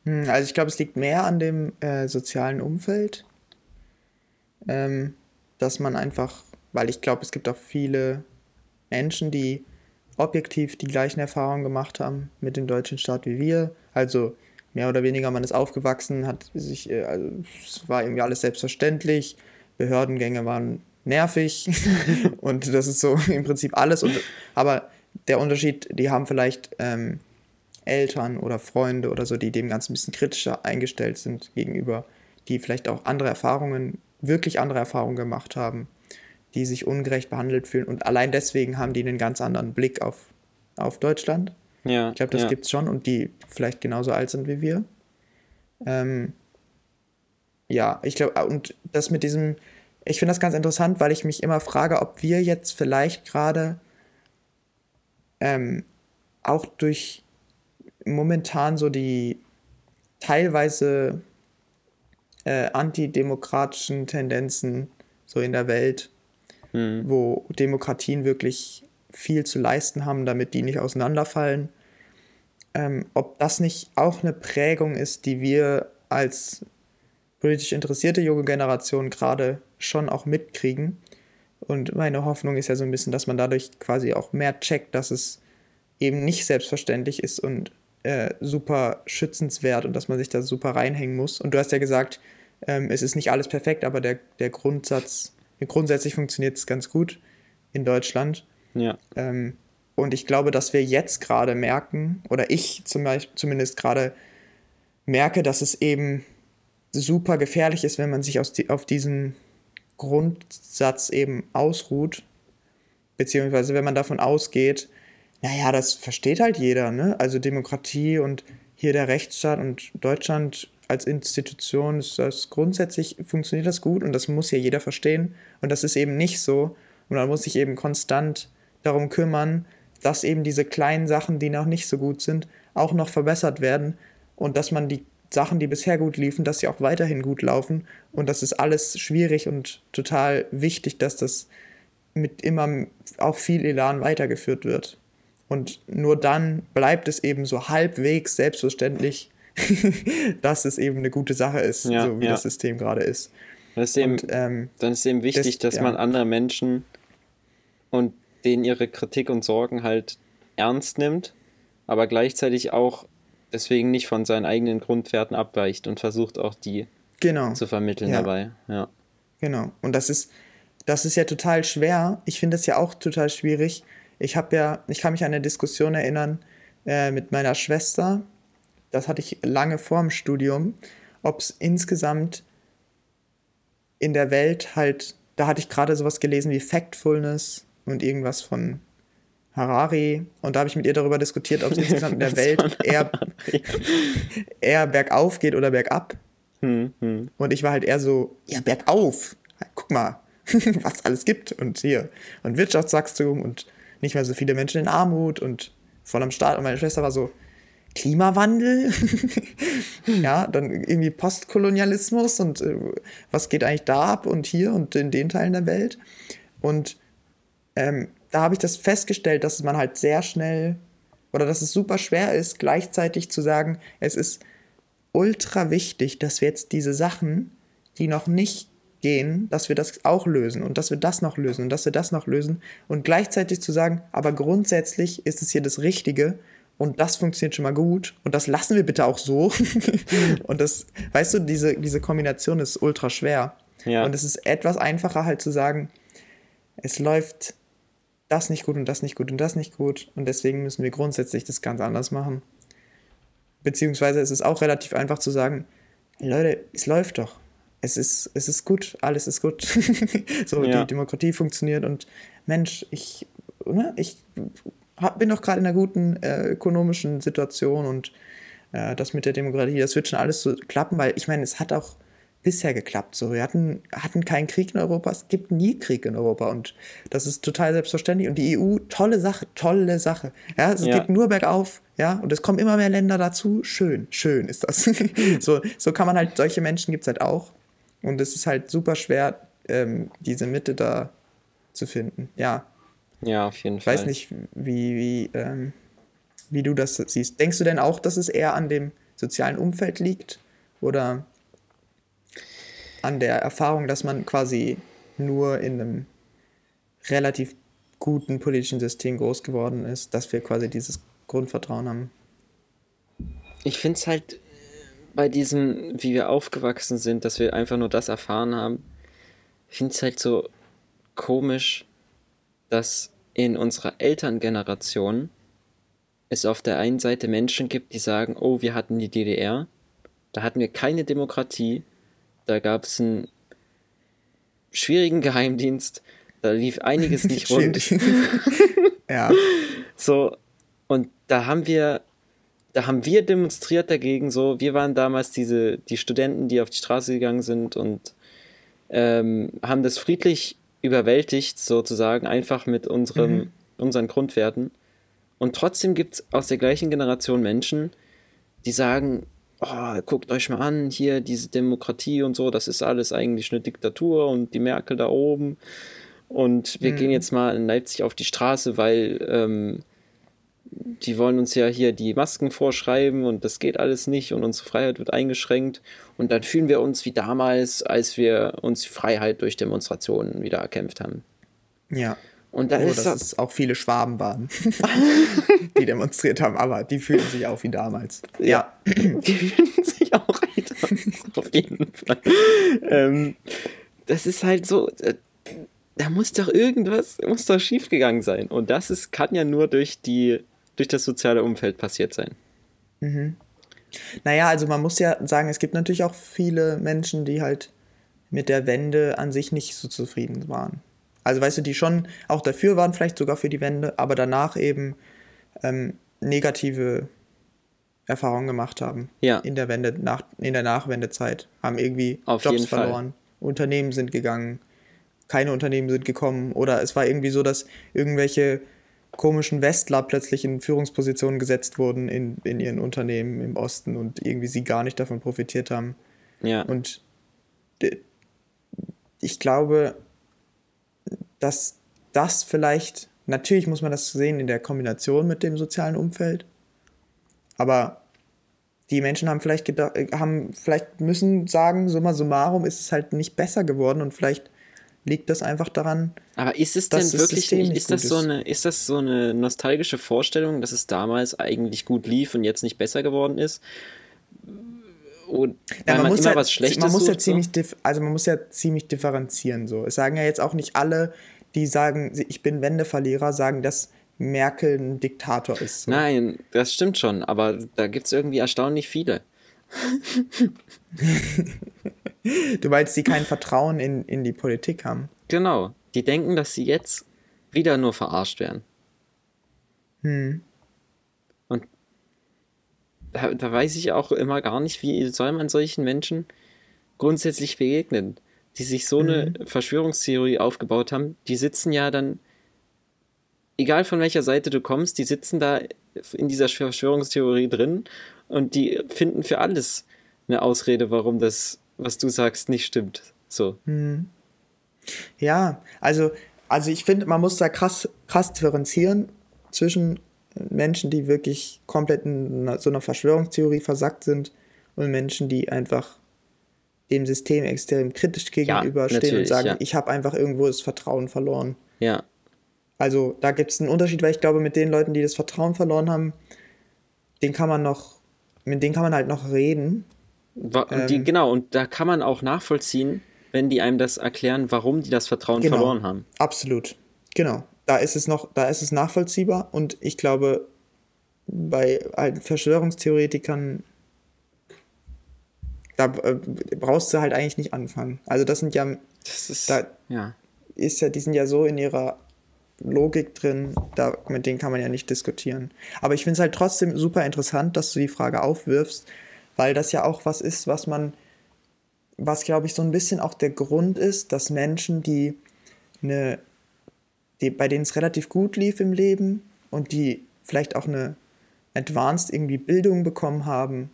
Hm, also ich glaube, es liegt mehr an dem äh, sozialen Umfeld, ähm, dass man einfach, weil ich glaube, es gibt auch viele Menschen, die objektiv die gleichen Erfahrungen gemacht haben mit dem deutschen Staat wie wir. Also mehr oder weniger, man ist aufgewachsen, hat sich, äh, also es war irgendwie alles selbstverständlich, Behördengänge waren nervig und das ist so im Prinzip alles. Und, aber der Unterschied, die haben vielleicht ähm, Eltern oder Freunde oder so, die dem Ganzen ein bisschen kritischer eingestellt sind gegenüber, die vielleicht auch andere Erfahrungen, wirklich andere Erfahrungen gemacht haben die sich ungerecht behandelt fühlen. Und allein deswegen haben die einen ganz anderen Blick auf, auf Deutschland. Ja, ich glaube, das ja. gibt es schon und die vielleicht genauso alt sind wie wir. Ähm, ja, ich glaube, und das mit diesem, ich finde das ganz interessant, weil ich mich immer frage, ob wir jetzt vielleicht gerade ähm, auch durch momentan so die teilweise äh, antidemokratischen Tendenzen so in der Welt mhm. wo Demokratien wirklich viel zu leisten haben, damit die nicht auseinanderfallen. Ähm, ob das nicht auch eine Prägung ist, die wir als politisch interessierte junge Generation gerade schon auch mitkriegen. Und meine Hoffnung ist ja so ein bisschen, dass man dadurch quasi auch mehr checkt, dass es eben nicht selbstverständlich ist und äh, super schützenswert und dass man sich da super reinhängen muss. Und du hast ja gesagt, ähm, es ist nicht alles perfekt, aber der, der Grundsatz grundsätzlich funktioniert es ganz gut in Deutschland. Ja. Ähm, und ich glaube, dass wir jetzt gerade merken, oder ich zum Beispiel, zumindest gerade merke, dass es eben super gefährlich ist, wenn man sich aus die, auf diesen Grundsatz eben ausruht, beziehungsweise wenn man davon ausgeht, naja, das versteht halt jeder, ne? Also Demokratie und hier der Rechtsstaat und Deutschland als Institution ist das grundsätzlich funktioniert das gut und das muss ja jeder verstehen. Und das ist eben nicht so. Und man muss sich eben konstant darum kümmern, dass eben diese kleinen Sachen, die noch nicht so gut sind, auch noch verbessert werden und dass man die Sachen, die bisher gut liefen, dass sie auch weiterhin gut laufen. Und das ist alles schwierig und total wichtig, dass das mit immer auch viel Elan weitergeführt wird. Und nur dann bleibt es eben so halbwegs selbstverständlich, dass es eben eine gute Sache ist, ja, so wie ja. das System gerade ist. Das ist eben, und, ähm, dann ist eben wichtig, das, dass ja. man andere Menschen und denen ihre Kritik und Sorgen halt ernst nimmt, aber gleichzeitig auch deswegen nicht von seinen eigenen Grundwerten abweicht und versucht auch die genau. zu vermitteln dabei. Ja. Genau. Und das ist, das ist ja total schwer. Ich finde es ja auch total schwierig. Ich habe ja, ich kann mich an eine Diskussion erinnern äh, mit meiner Schwester, das hatte ich lange vor dem Studium, ob es insgesamt in der Welt halt, da hatte ich gerade sowas gelesen wie Factfulness und irgendwas von Harari und da habe ich mit ihr darüber diskutiert, ob es insgesamt in der Welt eher, eher bergauf geht oder bergab. Hm, hm. Und ich war halt eher so, ja, bergauf. Guck mal, was alles gibt und hier. Und Wirtschaftswachstum und nicht mehr so viele Menschen in Armut und voll am Start. Und meine Schwester war so, Klimawandel, ja, dann irgendwie Postkolonialismus und äh, was geht eigentlich da ab und hier und in den Teilen der Welt. Und ähm, da habe ich das festgestellt, dass man halt sehr schnell oder dass es super schwer ist, gleichzeitig zu sagen, es ist ultra wichtig, dass wir jetzt diese Sachen, die noch nicht gehen, dass wir das auch lösen und dass wir das noch lösen und dass wir das noch lösen und gleichzeitig zu sagen, aber grundsätzlich ist es hier das Richtige und das funktioniert schon mal gut und das lassen wir bitte auch so. und das, weißt du, diese, diese Kombination ist ultra schwer. Ja. Und es ist etwas einfacher halt zu sagen, es läuft das nicht gut und das nicht gut und das nicht gut und deswegen müssen wir grundsätzlich das ganz anders machen. Beziehungsweise ist es auch relativ einfach zu sagen, Leute, es läuft doch. Es ist, es ist gut, alles ist gut. so, ja. die Demokratie funktioniert und Mensch, ich, ne, ich hab, bin doch gerade in einer guten äh, ökonomischen Situation und äh, das mit der Demokratie, das wird schon alles so klappen, weil ich meine, es hat auch bisher geklappt. So, wir hatten, hatten keinen Krieg in Europa, es gibt nie Krieg in Europa und das ist total selbstverständlich. Und die EU, tolle Sache, tolle Sache. Ja, es ja. geht nur bergauf, ja, und es kommen immer mehr Länder dazu. Schön, schön ist das. so, so kann man halt, solche Menschen gibt es halt auch. Und es ist halt super schwer, ähm, diese Mitte da zu finden. Ja. Ja, auf jeden Fall. Ich weiß nicht, wie, wie, ähm, wie du das siehst. Denkst du denn auch, dass es eher an dem sozialen Umfeld liegt? Oder an der Erfahrung, dass man quasi nur in einem relativ guten politischen System groß geworden ist, dass wir quasi dieses Grundvertrauen haben. Ich finde es halt bei diesem, wie wir aufgewachsen sind, dass wir einfach nur das erfahren haben, ich finde es halt so komisch, dass in unserer Elterngeneration es auf der einen Seite Menschen gibt, die sagen, oh, wir hatten die DDR, da hatten wir keine Demokratie, da gab es einen schwierigen Geheimdienst, da lief einiges nicht rund. ja. So, und da haben wir, da haben wir demonstriert dagegen, so, wir waren damals diese, die Studenten, die auf die Straße gegangen sind und ähm, haben das friedlich überwältigt, sozusagen, einfach mit unserem, mhm. unseren Grundwerten. Und trotzdem gibt es aus der gleichen Generation Menschen, die sagen, oh, guckt euch mal an, hier diese Demokratie und so, das ist alles eigentlich eine Diktatur und die Merkel da oben. Und wir mhm. gehen jetzt mal in Leipzig auf die Straße, weil ähm, die wollen uns ja hier die Masken vorschreiben und das geht alles nicht und unsere Freiheit wird eingeschränkt. Und dann fühlen wir uns wie damals, als wir uns die Freiheit durch Demonstrationen wieder erkämpft haben. Ja. Und da oh, ist dass es auch viele Schwaben waren, die demonstriert haben, aber die fühlen sich auch wie damals. Ja, die fühlen sich auch wie damals, auf jeden Fall. ähm, das ist halt so, äh, da muss doch irgendwas, muss doch schiefgegangen sein. Und das ist, kann ja nur durch die, durch das soziale Umfeld passiert sein. Mhm. Naja, also man muss ja sagen, es gibt natürlich auch viele Menschen, die halt mit der Wende an sich nicht so zufrieden waren. Also weißt du, die schon auch dafür waren, vielleicht sogar für die Wende, aber danach eben ähm, negative Erfahrungen gemacht haben. Ja. In der Wende, nach, in der Nachwendezeit. Haben irgendwie Auf Jobs verloren. Fall. Unternehmen sind gegangen. Keine Unternehmen sind gekommen. Oder es war irgendwie so, dass irgendwelche komischen Westler plötzlich in Führungspositionen gesetzt wurden in, in ihren Unternehmen im Osten und irgendwie sie gar nicht davon profitiert haben. Ja. Und ich glaube, dass das vielleicht, natürlich muss man das sehen in der Kombination mit dem sozialen Umfeld, aber die Menschen haben vielleicht gedacht, haben vielleicht müssen sagen, summa summarum ist es halt nicht besser geworden und vielleicht liegt das einfach daran. Aber ist es denn wirklich nicht, ist das so eine, ist das so eine nostalgische Vorstellung, dass es damals eigentlich gut lief und jetzt nicht besser geworden ist? Und ja, man, man muss immer ja, was Schlechtes man muss sucht, ja ziemlich, so? also man muss ja ziemlich differenzieren so. Es sagen ja jetzt auch nicht alle, die sagen, ich bin Wendeverlierer, sagen, dass Merkel ein Diktator ist. So. Nein, das stimmt schon, aber da gibt es irgendwie erstaunlich viele. du meinst, die kein Vertrauen in, in die Politik haben? Genau, die denken, dass sie jetzt wieder nur verarscht werden. Hm da, da weiß ich auch immer gar nicht, wie soll man solchen Menschen grundsätzlich begegnen, die sich so mhm. eine Verschwörungstheorie aufgebaut haben. Die sitzen ja dann, egal von welcher Seite du kommst, die sitzen da in dieser Verschwörungstheorie drin und die finden für alles eine Ausrede, warum das, was du sagst, nicht stimmt. So. Mhm. Ja, also, also ich finde, man muss da krass, krass differenzieren zwischen Menschen, die wirklich komplett in so einer Verschwörungstheorie versackt sind und Menschen, die einfach dem System extrem kritisch gegenüberstehen ja, und sagen, ja. ich habe einfach irgendwo das Vertrauen verloren. Ja. Also da gibt es einen Unterschied, weil ich glaube, mit den Leuten, die das Vertrauen verloren haben, den kann man noch, mit denen kann man halt noch reden. Die, ähm, genau, und da kann man auch nachvollziehen, wenn die einem das erklären, warum die das Vertrauen genau, verloren haben. Absolut. Genau da ist es noch, da ist es nachvollziehbar und ich glaube, bei alten Verschwörungstheoretikern da äh, brauchst du halt eigentlich nicht anfangen. Also das sind ja, Das ist, da ja. ist ja, die sind ja so in ihrer Logik drin, da, mit denen kann man ja nicht diskutieren. Aber ich finde es halt trotzdem super interessant, dass du die Frage aufwirfst, weil das ja auch was ist, was man, was glaube ich so ein bisschen auch der Grund ist, dass Menschen, die eine, die, bei denen es relativ gut lief im Leben und die vielleicht auch eine advanced irgendwie Bildung bekommen haben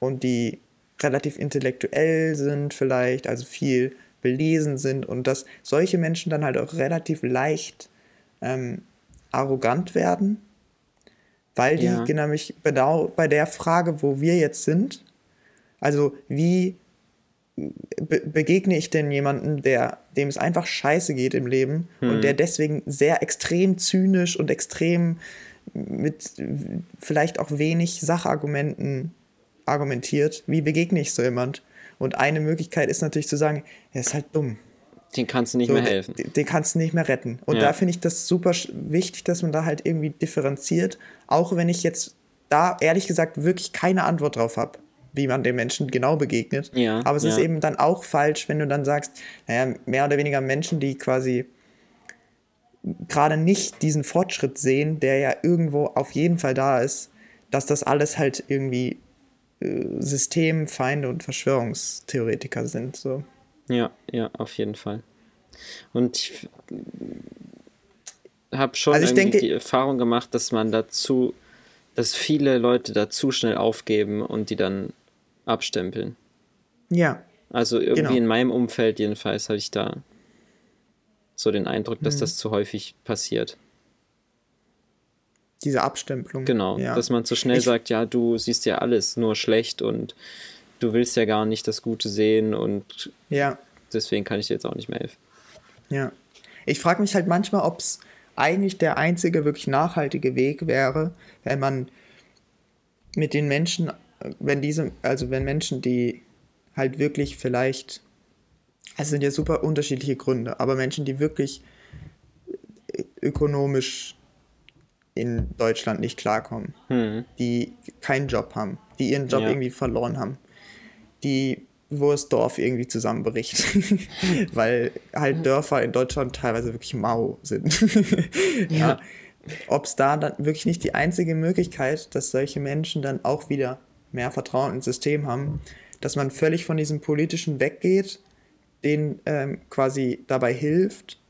und die relativ intellektuell sind vielleicht, also viel belesen sind und dass solche Menschen dann halt auch relativ leicht ähm, arrogant werden, weil die Ja. nämlich genau bei der Frage, wo wir jetzt sind, also wie be begegne ich denn jemanden, der, dem es einfach scheiße geht im Leben und der deswegen sehr extrem zynisch und extrem mit vielleicht auch wenig Sachargumenten argumentiert? Wie begegne ich so jemand? Und eine Möglichkeit ist natürlich zu sagen, er ist halt dumm. Den kannst du nicht So, mehr helfen. Den, den kannst du nicht mehr retten. Und Ja. da finde ich das super wichtig, dass man da halt irgendwie differenziert, auch wenn ich jetzt da ehrlich gesagt wirklich keine Antwort drauf habe, wie man den Menschen genau begegnet. Ja, Aber es ist ja. eben dann auch falsch, wenn du dann sagst, naja, mehr oder weniger Menschen, die quasi gerade nicht diesen Fortschritt sehen, der ja irgendwo auf jeden Fall da ist, dass das alles halt irgendwie äh, Systemfeinde und Verschwörungstheoretiker sind. So. Ja, ja, auf jeden Fall. Und ich habe schon Also denke- die Erfahrung gemacht, dass man dazu, dass viele Leute da zu schnell aufgeben und die dann abstempeln. Ja, Also irgendwie Genau. in meinem Umfeld jedenfalls habe ich da so den Eindruck, dass das zu häufig passiert. diese Abstempelung. Genau, ja. dass man zu schnell Ich- sagt, ja, du siehst ja alles nur schlecht und du willst ja gar nicht das Gute sehen und Ja, deswegen kann ich dir jetzt auch nicht mehr helfen. ja. Ich frage mich halt manchmal, ob es eigentlich der einzige wirklich nachhaltige Weg wäre, wenn man mit den Menschen, wenn diese, also wenn Menschen, die halt wirklich vielleicht, es sind ja super unterschiedliche Gründe, aber Menschen, die wirklich ökonomisch in Deutschland nicht klarkommen, Hm. die keinen Job haben, die ihren Job Ja. irgendwie verloren haben, die, wo das Dorf irgendwie zusammenbricht, weil halt Dörfer in Deutschland teilweise wirklich mau sind. ja. Ob es da dann wirklich nicht die einzige Möglichkeit, dass solche Menschen dann auch wieder mehr Vertrauen ins System haben, dass man völlig von diesem politischen weggeht, denen ähm, quasi dabei hilft,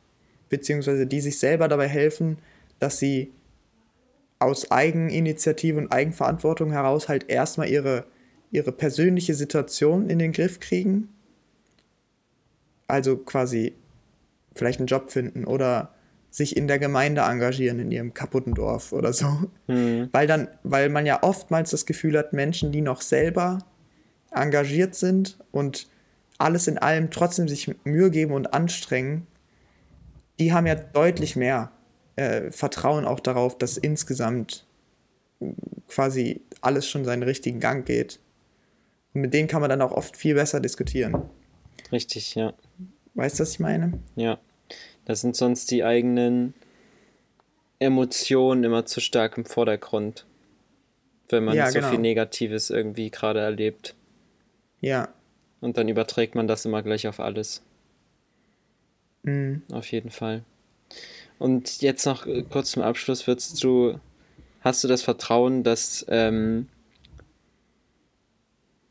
beziehungsweise die sich selber dabei helfen, dass sie aus Eigeninitiative und Eigenverantwortung heraus halt erstmal ihre, ihre persönliche Situation in den Griff kriegen. Also quasi vielleicht einen Job finden oder sich in der Gemeinde engagieren in ihrem kaputten Dorf oder so. Hm. Weil dann, weil man ja oftmals das Gefühl hat, Menschen, die noch selber engagiert sind und alles in allem trotzdem sich Mühe geben und anstrengen, die haben ja deutlich mehr äh, Vertrauen auch darauf, dass insgesamt quasi alles schon seinen richtigen Gang geht. Und mit denen kann man dann auch oft viel besser diskutieren. Richtig, ja. Weißt du, was ich meine? Ja. Da sind sonst die eigenen Emotionen immer zu stark im Vordergrund. Wenn man Ja, so genau. viel Negatives irgendwie gerade erlebt. Ja. Und dann überträgt man das immer gleich auf alles. Mhm. Auf jeden Fall. Und jetzt noch äh, kurz zum Abschluss, würdest du, hast du das Vertrauen, dass ähm,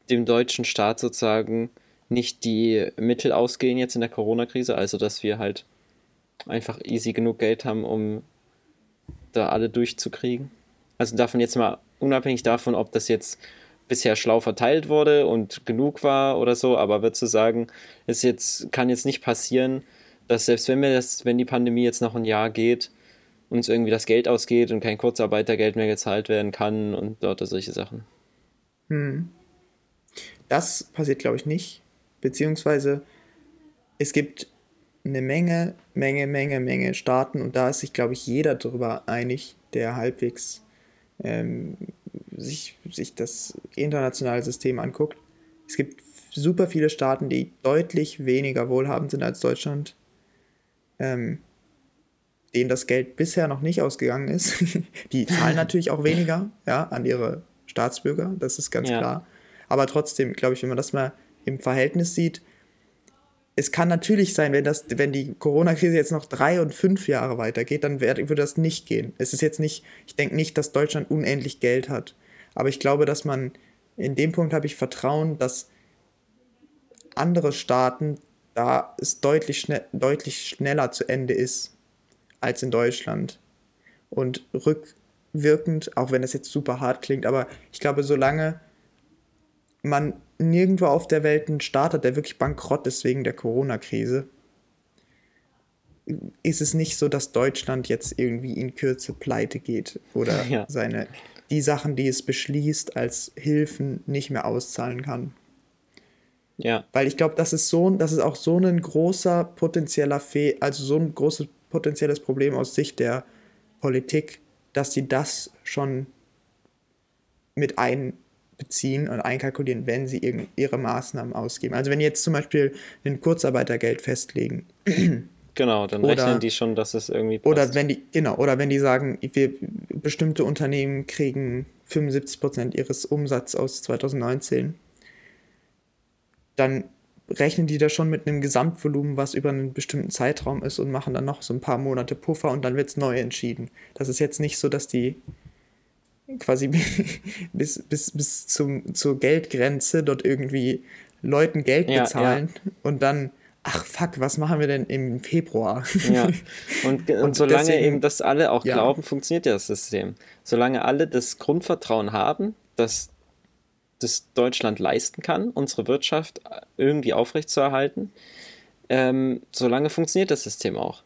dem deutschen Staat sozusagen nicht die Mittel ausgehen jetzt in der Corona-Krise, also dass wir halt einfach easy genug Geld haben, um da alle durchzukriegen? Also davon jetzt mal unabhängig davon, ob das jetzt bisher schlau verteilt wurde und genug war oder so, aber würdest du sagen, es jetzt kann jetzt nicht passieren, dass selbst wenn wir das, wenn die Pandemie jetzt noch ein Jahr geht, uns irgendwie das Geld ausgeht und kein Kurzarbeitergeld mehr gezahlt werden kann und dort solche Sachen. Das passiert, glaube ich, nicht. Beziehungsweise es gibt eine Menge, Menge, Menge, Menge Staaten und da ist sich, glaube ich, jeder darüber einig, der halbwegs ähm, sich, sich das internationale System anguckt. Es gibt super viele Staaten, die deutlich weniger wohlhabend sind als Deutschland, ähm, denen das Geld bisher noch nicht ausgegangen ist. die zahlen natürlich auch weniger ja, an ihre Staatsbürger, das ist ganz Ja. klar. Aber trotzdem, glaube ich, wenn man das mal im Verhältnis sieht, es kann natürlich sein, wenn, das, wenn die Corona-Krise jetzt noch drei und fünf Jahre weitergeht, dann würde das nicht gehen. Es ist jetzt nicht, ich denke nicht, dass Deutschland unendlich Geld hat. Aber ich glaube, dass man, in dem Punkt habe ich Vertrauen, dass andere Staaten, da es deutlich, schnell, deutlich schneller zu Ende ist als in Deutschland. Und rückwirkend, auch wenn das jetzt super hart klingt, aber ich glaube, solange man nirgendwo auf der Welt einen Staat hat, der wirklich bankrott ist wegen der Corona-Krise, ist es nicht so, dass Deutschland jetzt irgendwie in Kürze pleite geht oder ja. seine die Sachen, die es beschließt, als Hilfen nicht mehr auszahlen kann. Ja. Weil ich glaube, das ist so, das ist auch so ein großer potenzieller Fe also so ein großes potenzielles Problem aus Sicht der Politik, dass sie das schon mit einbeziehen und einkalkulieren, wenn sie ihre Maßnahmen ausgeben. Also wenn die jetzt zum Beispiel ein Kurzarbeitergeld festlegen. Genau, dann oder, rechnen die schon, dass es irgendwie passt. Oder wenn die, genau, oder wenn die sagen, wir, bestimmte Unternehmen kriegen 75% ihres Umsatzes aus 2019, dann rechnen die da schon mit einem Gesamtvolumen, was über einen bestimmten Zeitraum ist und machen dann noch so ein paar Monate Puffer und dann wird es neu entschieden. Das ist jetzt nicht so, dass die quasi bis, bis, bis zum, zur Geldgrenze dort irgendwie Leuten Geld ja, bezahlen ja. und dann, ach fuck, was machen wir denn im Februar? Ja, und, und, und solange deswegen, eben das alle auch ja. glauben, funktioniert ja das System. Solange alle das Grundvertrauen haben, dass das Deutschland leisten kann, unsere Wirtschaft irgendwie aufrechtzuerhalten, ähm, solange funktioniert das System auch.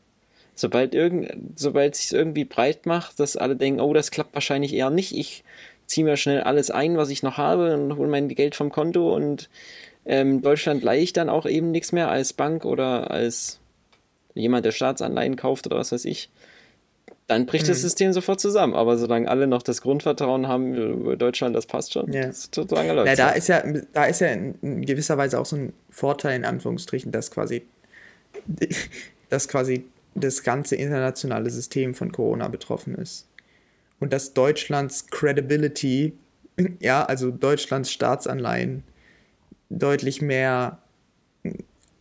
Sobald, irgend, sobald es sich irgendwie breit macht, dass alle denken, oh, das klappt wahrscheinlich eher nicht, ich ziehe mir schnell alles ein, was ich noch habe und hole mein Geld vom Konto und ähm, Deutschland leihe ich dann auch eben nichts mehr als Bank oder als jemand, der Staatsanleihen kauft oder was weiß ich dann bricht mhm. das System sofort zusammen. Aber solange alle noch das Grundvertrauen haben, Deutschland, das passt schon. Ja. Das solange läuft ja, da ist ja, da ist ja in gewisser Weise auch so ein Vorteil, in Anführungsstrichen, dass quasi, dass quasi das ganze internationale System von Corona betroffen ist. Und dass Deutschlands Credibility, ja, also Deutschlands Staatsanleihen, deutlich mehr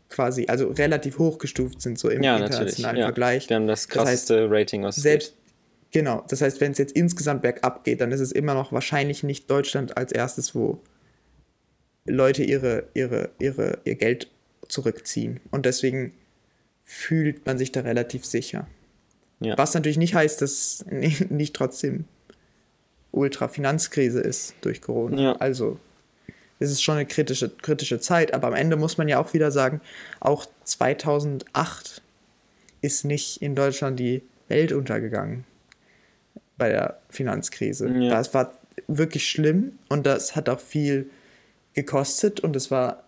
quasi, also relativ hochgestuft sind, so im ja, internationalen ja. Vergleich. Wir haben das krasseste das heißt, Rating aus selbst Genau, das heißt, wenn es jetzt insgesamt bergab geht, dann ist es immer noch wahrscheinlich nicht Deutschland als erstes, wo Leute ihre, ihre, ihre, ihr Geld zurückziehen. Und deswegen fühlt man sich da relativ sicher. Ja. Was natürlich nicht heißt, dass nicht, trotzdem Ultra-Finanzkrise ist durch Corona. Ja. Also es ist schon eine kritische, kritische Zeit, aber am Ende muss man ja auch wieder sagen, auch 2008 ist nicht in Deutschland die Welt untergegangen bei der Finanzkrise. Ja. Das war wirklich schlimm und das hat auch viel gekostet und es war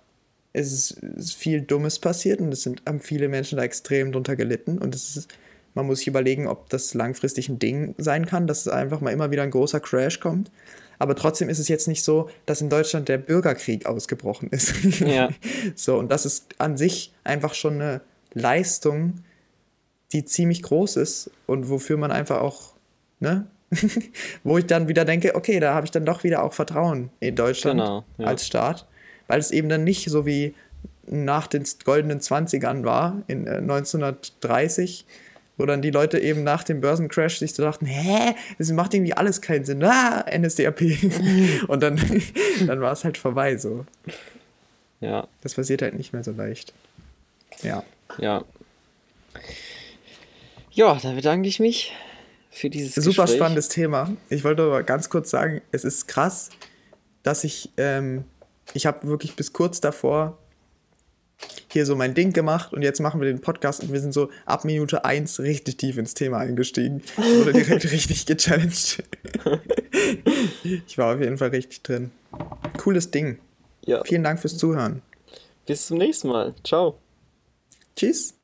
es ist viel Dummes passiert und es sind haben viele Menschen da extrem drunter gelitten und es ist man muss sich überlegen, ob das langfristig ein Ding sein kann, dass es einfach mal immer wieder ein großer Crash kommt. Aber trotzdem ist es jetzt nicht so, dass in Deutschland der Bürgerkrieg ausgebrochen ist. Ja. so, und das ist an sich einfach schon eine Leistung, die ziemlich groß ist und wofür man einfach auch, ne? Wo ich dann wieder denke, okay, da habe ich dann doch wieder auch Vertrauen in Deutschland genau, ja. als Staat, weil es eben dann nicht so wie nach den goldenen 20ern war, in äh, 1930, wo dann die Leute eben nach dem Börsencrash sich so dachten, hä, das macht irgendwie alles keinen Sinn, ah, NSDAP. und dann, dann war es halt vorbei so. Ja. Das passiert halt nicht mehr so leicht. Ja. Ja. Ja, dann bedanke ich mich für dieses Super Gespräch. spannendes Thema. Ich wollte aber ganz kurz sagen, es ist krass, dass ich, ähm, ich habe wirklich bis kurz davor hier so mein Ding gemacht und jetzt machen wir den Podcast und wir sind so ab Minute 1 richtig tief ins Thema eingestiegen. Wurde direkt richtig gechallenged. ich war auf jeden Fall richtig drin. Cooles Ding. Ja. Vielen Dank fürs Zuhören. Bis zum nächsten Mal. Ciao. Tschüss.